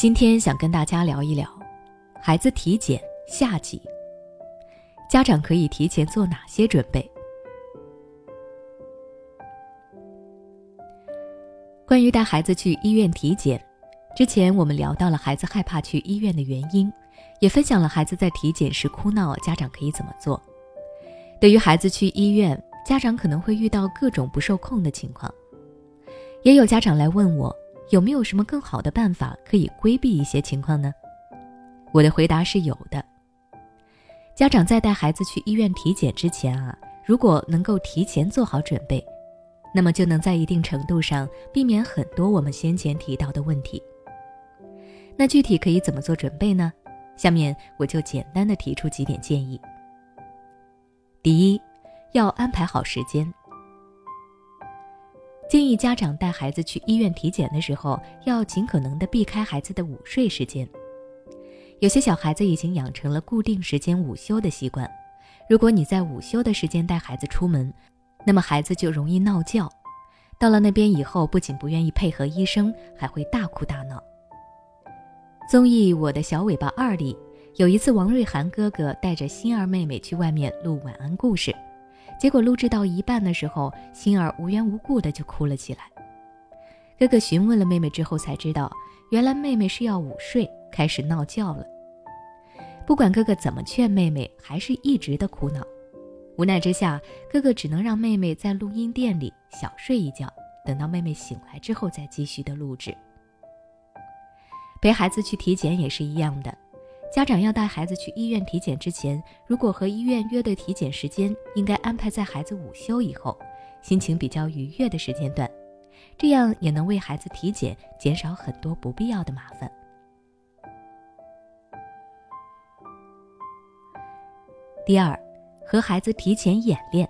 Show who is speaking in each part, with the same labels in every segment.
Speaker 1: 今天想跟大家聊一聊孩子体检下集，家长可以提前做哪些准备？关于带孩子去医院体检，之前我们聊到了孩子害怕去医院的原因，也分享了孩子在体检时哭闹，家长可以怎么做。对于孩子去医院，家长可能会遇到各种不受控的情况，也有家长来问我。有没有什么更好的办法可以规避一些情况呢？我的回答是有的。家长在带孩子去医院体检之前啊，如果能够提前做好准备，那么就能在一定程度上避免很多我们先前提到的问题。那具体可以怎么做准备呢？下面我就简单的提出几点建议。第一，要安排好时间。建议家长带孩子去医院体检的时候，要尽可能的避开孩子的午睡时间。有些小孩子已经养成了固定时间午休的习惯，如果你在午休的时间带孩子出门，那么孩子就容易闹觉。到了那边以后，不仅不愿意配合医生，还会大哭大闹。综艺《我的小尾巴二》里，有一次王瑞涵哥哥带着心儿妹妹去外面录晚安故事。结果录制到一半的时候，心儿无缘无故的就哭了起来。哥哥询问了妹妹之后，才知道原来妹妹是要午睡，开始闹觉了。不管哥哥怎么劝妹妹，还是一直的哭闹。无奈之下，哥哥只能让妹妹在录音店里小睡一觉，等到妹妹醒来之后再继续的录制。陪孩子去体检也是一样的。家长要带孩子去医院体检之前，如果和医院约的体检时间，应该安排在孩子午休以后，心情比较愉悦的时间段，这样也能为孩子体检减少很多不必要的麻烦。第二，和孩子提前演练。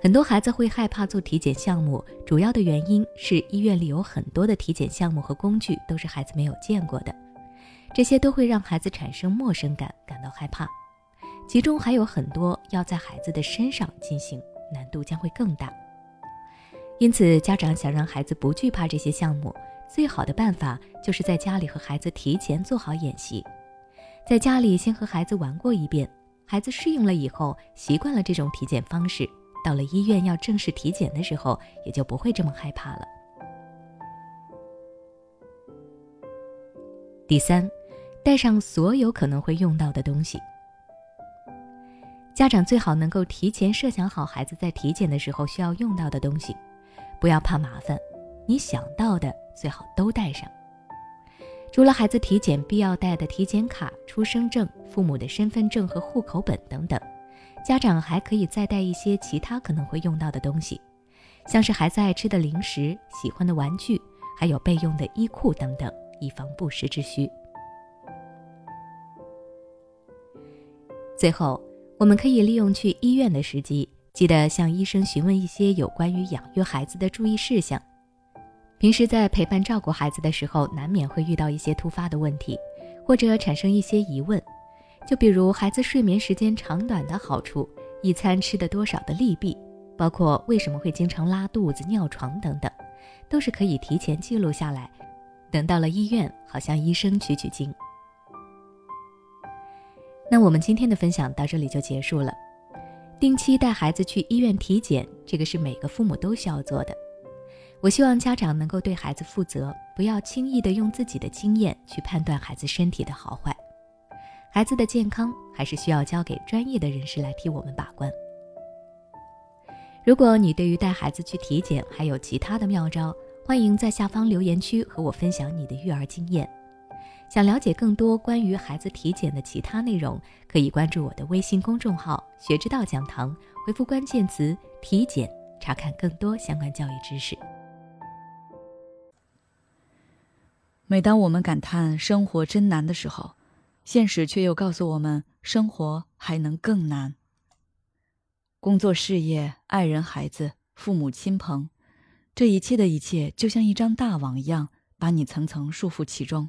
Speaker 1: 很多孩子会害怕做体检项目，主要的原因是医院里有很多的体检项目和工具都是孩子没有见过的。这些都会让孩子产生陌生感，感到害怕。其中还有很多要在孩子的身上进行，难度将会更大。因此，家长想让孩子不惧怕这些项目，最好的办法就是在家里和孩子提前做好演习。在家里先和孩子玩过一遍，孩子适应了以后，习惯了这种体检方式，到了医院要正式体检的时候，也就不会这么害怕了。第三。带上所有可能会用到的东西。家长最好能够提前设想好孩子在体检的时候需要用到的东西，不要怕麻烦，你想到的最好都带上。除了孩子体检必要带的体检卡、出生证、父母的身份证和户口本等等，家长还可以再带一些其他可能会用到的东西，像是孩子爱吃的零食、喜欢的玩具，还有备用的衣裤等等，以防不时之需。最后，我们可以利用去医院的时机，记得向医生询问一些有关于养育孩子的注意事项。平时在陪伴照顾孩子的时候，难免会遇到一些突发的问题，或者产生一些疑问，就比如孩子睡眠时间长短的好处，一餐吃的多少的利弊，包括为什么会经常拉肚子、尿床等等，都是可以提前记录下来，等到了医院，好向医生取取经。那我们今天的分享到这里就结束了。定期带孩子去医院体检，这个是每个父母都需要做的。我希望家长能够对孩子负责，不要轻易的用自己的经验去判断孩子身体的好坏。孩子的健康还是需要交给专业的人士来替我们把关。如果你对于带孩子去体检还有其他的妙招，欢迎在下方留言区和我分享你的育儿经验。想了解更多关于孩子体检的其他内容，可以关注我的微信公众号“学之道讲堂”，回复关键词“体检”，查看更多相关教育知识。
Speaker 2: 每当我们感叹生活真难的时候，现实却又告诉我们，生活还能更难。工作、事业、爱人、孩子、父母亲朋，这一切的一切，就像一张大网一样，把你层层束缚其中。